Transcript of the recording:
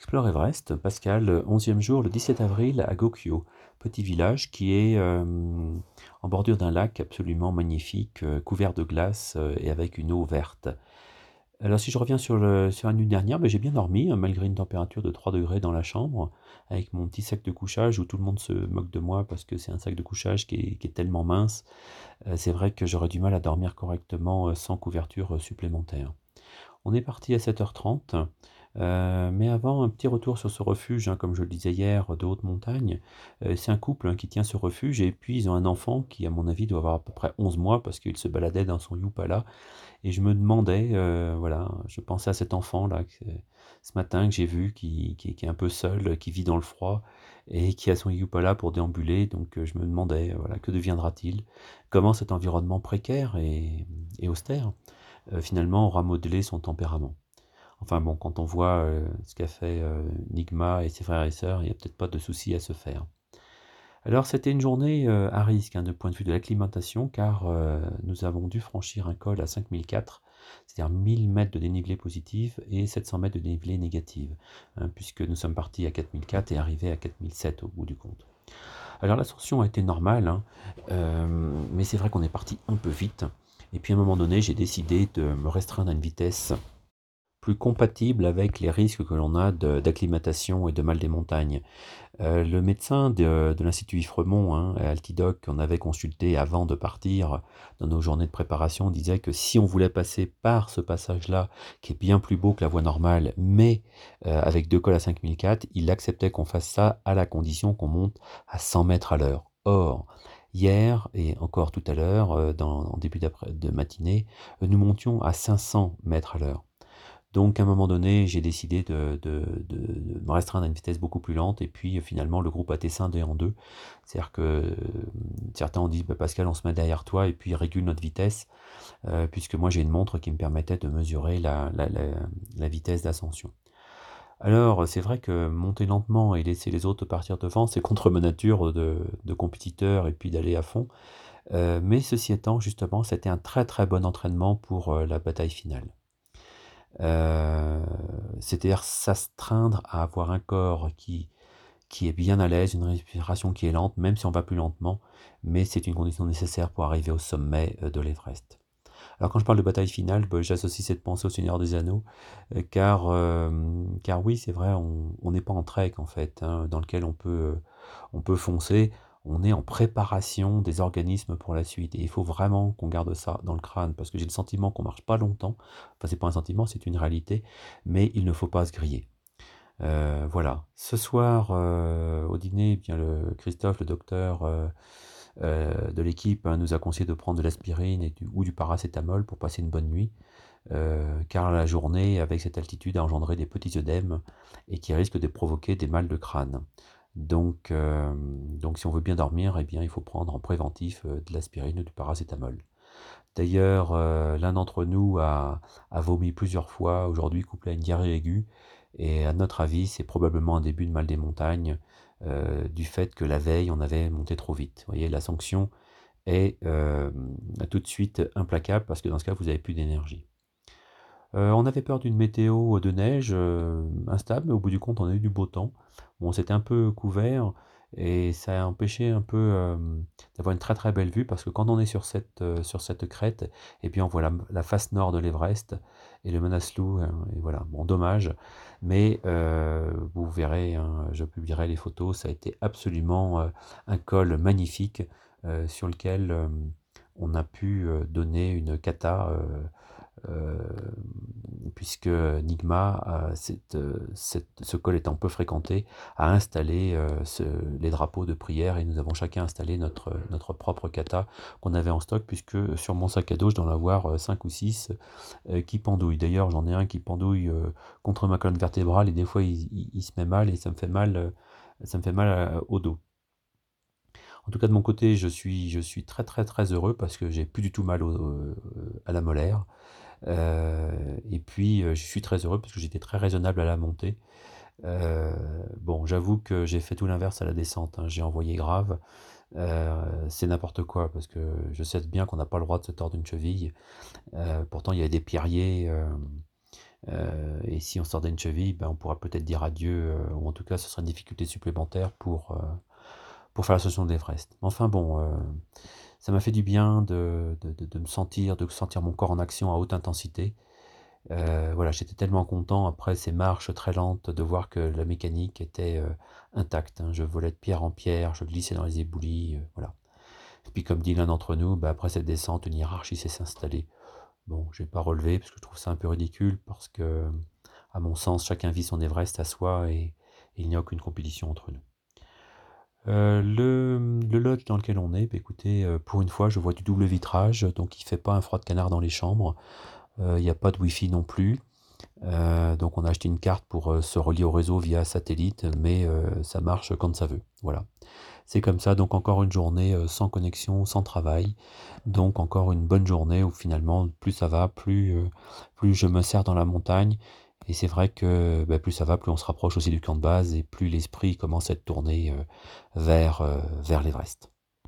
Explore Everest, Pascal, 11e jour, le 17 avril à Gokyo, petit village qui est euh, en bordure d'un lac absolument magnifique, euh, couvert de glace euh, et avec une eau verte. Alors si je reviens sur, la nuit dernière, ben, j'ai bien dormi, hein, malgré une température de 3 degrés dans la chambre, avec mon petit sac de couchage où tout le monde se moque de moi parce que c'est un sac de couchage qui est, qui est tellement mince. c'est vrai que j'aurais du mal à dormir correctement sans couverture supplémentaire. On est parti à 7h30. Euh, mais avant, un petit retour sur ce refuge, hein, comme je le disais hier, de haute montagne. Euh, c'est un couple hein, qui tient ce refuge et puis ils ont un enfant qui, à mon avis, doit avoir à peu près 11 mois parce qu'il se baladait dans son Yupala. Et je me demandais, euh, voilà, je pensais à cet enfant-là ce matin que j'ai vu, qui, est un peu seul, qui vit dans le froid et qui a son Yupala pour déambuler. Donc je me demandais, voilà, que deviendra-t-il? Comment cet environnement précaire et, et austère, finalement, aura modelé son tempérament? Enfin bon, quand on voit euh, ce qu'a fait euh, Nigma et ses frères et sœurs, il n'y a peut-être pas de souci à se faire. Alors c'était une journée euh, à risque hein, de point de vue de l'acclimatation car nous avons dû franchir un col à 5004, c'est-à-dire 1000 mètres de dénivelé positif et 700 mètres de dénivelé négatif, hein, puisque nous sommes partis à 4004 et arrivés à 4007 au bout du compte. Alors l'ascension a été normale, hein, mais c'est vrai qu'on est parti un peu vite. Et puis à un moment donné, j'ai décidé de me restreindre à une vitesse plus compatible avec les risques que l'on a d'acclimatation et de mal des montagnes. Euh, le médecin de, l'Institut Ifremont, hein, Altidoc, qu'on avait consulté avant de partir dans nos journées de préparation, disait que si on voulait passer par ce passage-là, qui est bien plus beau que la voie normale, mais euh, avec deux cols à 5004, il acceptait qu'on fasse ça à la condition qu'on monte à 100 mètres à l'heure. Or, hier et encore tout à l'heure, euh, en début de matinée, nous montions à 500 mètres à l'heure. Donc à un moment donné, j'ai décidé de, me restreindre à une vitesse beaucoup plus lente et puis finalement le groupe a été scindé en deux. C'est-à-dire que euh, certains ont dit bah, Pascal, on se met derrière toi et puis régule notre vitesse, euh, puisque moi j'ai une montre qui me permettait de mesurer la, vitesse d'ascension. Alors c'est vrai que monter lentement et laisser les autres partir devant, c'est contre ma nature de, compétiteur et puis d'aller à fond. Euh, mais ceci étant, justement, c'était un très très bon entraînement pour la bataille finale. Euh, c'est-à-dire s'astreindre à avoir un corps qui, qui est bien à l'aise, une respiration qui est lente, même si on va plus lentement, mais c'est une condition nécessaire pour arriver au sommet euh, de l'Everest. Alors quand je parle de bataille finale, bah, j'associe cette pensée au Seigneur des Anneaux, euh, car, car oui, c'est vrai, on n'est pas en trek en fait, hein, dans lequel on peut, on peut foncer on est en préparation des organismes pour la suite. Et il faut vraiment qu'on garde ça dans le crâne, parce que j'ai le sentiment qu'on marche pas longtemps. Enfin, c'est pas un sentiment, c'est une réalité, mais il ne faut pas se griller. Euh, voilà. Ce soir, euh, au dîner, eh bien le Christophe, le docteur euh, de l'équipe, hein, nous a conseillé de prendre de l'aspirine ou du paracétamol pour passer une bonne nuit. car la journée, avec cette altitude, a engendré des petits œdèmes et qui risquent de provoquer des mal de crâne. Donc, euh, donc si on veut bien dormir, eh il faut prendre en préventif euh, de l'aspirine ou du paracétamol. D'ailleurs, euh, l'un d'entre nous a, vomi plusieurs fois aujourd'hui, couplé à une diarrhée aiguë. Et à notre avis, c'est probablement un début de mal des montagnes, du fait que la veille, on avait monté trop vite. Vous voyez, la sanction est tout de suite implacable parce que dans ce cas, vous n'avez plus d'énergie. Euh, on avait peur d'une météo de neige euh, instable, mais au bout du compte, on a eu du beau temps. Bon, c'était un peu couvert et ça a empêché un peu euh, d'avoir une très très belle vue parce que quand on est sur cette, crête, et eh puis on voit la, face nord de l'Everest et le Manaslu, et voilà, bon, dommage, mais vous verrez, hein, je publierai les photos, ça a été absolument un col magnifique sur lequel on a pu donner une cata euh, puisque Nigma, euh, ce col étant peu fréquenté, a installé euh, les drapeaux de prière et nous avons chacun installé notre, propre kata qu'on avait en stock, puisque sur mon sac à dos, je dois en avoir 5 ou 6 qui pendouillent. D'ailleurs, j'en ai un qui pendouille contre ma colonne vertébrale et des fois il, se met mal et ça me fait mal, ça me fait mal au dos. En tout cas, de mon côté, je suis, je suis très très très heureux parce que j'ai plus du tout mal à la molaire. Euh, et puis, euh, je suis très heureux parce que j'étais très raisonnable à la montée. Euh, bon, j'avoue que j'ai fait tout l'inverse à la descente. Hein. J'ai envoyé grave. c'est n'importe quoi parce que je sais bien qu'on n'a pas le droit de se tordre une cheville. pourtant, il y avait des pierriers et si on sort d'une cheville, ben, on pourra peut-être dire adieu, ou en tout cas, ce sera une difficulté supplémentaire pour, pour faire l'ascension de l'Everest. Enfin bon, ça m'a fait du bien de, me sentir, de sentir mon corps en action à haute intensité. voilà, j'étais tellement content après ces marches très lentes de voir que la mécanique était intacte. Hein. Je volais de pierre en pierre, je glissais dans les éboulis, voilà. Et puis comme dit l'un d'entre nous, bah, après cette descente, une hiérarchie s'est installée. Bon, je n'ai pas relevé parce que je trouve ça un peu ridicule parce que, à mon sens, chacun vit son Everest à soi et, il n'y a aucune compétition entre nous. Euh, le, le, lodge dans lequel on est, bah, écoutez, euh, pour une fois, je vois du double vitrage, donc il fait pas un froid de canard dans les chambres. Euh, il n'y a pas de Wi-Fi non plus. donc on a acheté une carte pour se relier au réseau via satellite, mais ça marche quand ça veut. Voilà. C'est comme ça, donc encore une journée sans connexion, sans travail. Donc encore une bonne journée où finalement, plus ça va, plus je me sers dans la montagne et c'est vrai que bah, plus ça va, plus on se rapproche aussi du camp de base et plus l'esprit commence à être tourné euh, vers, euh, vers l'Everest.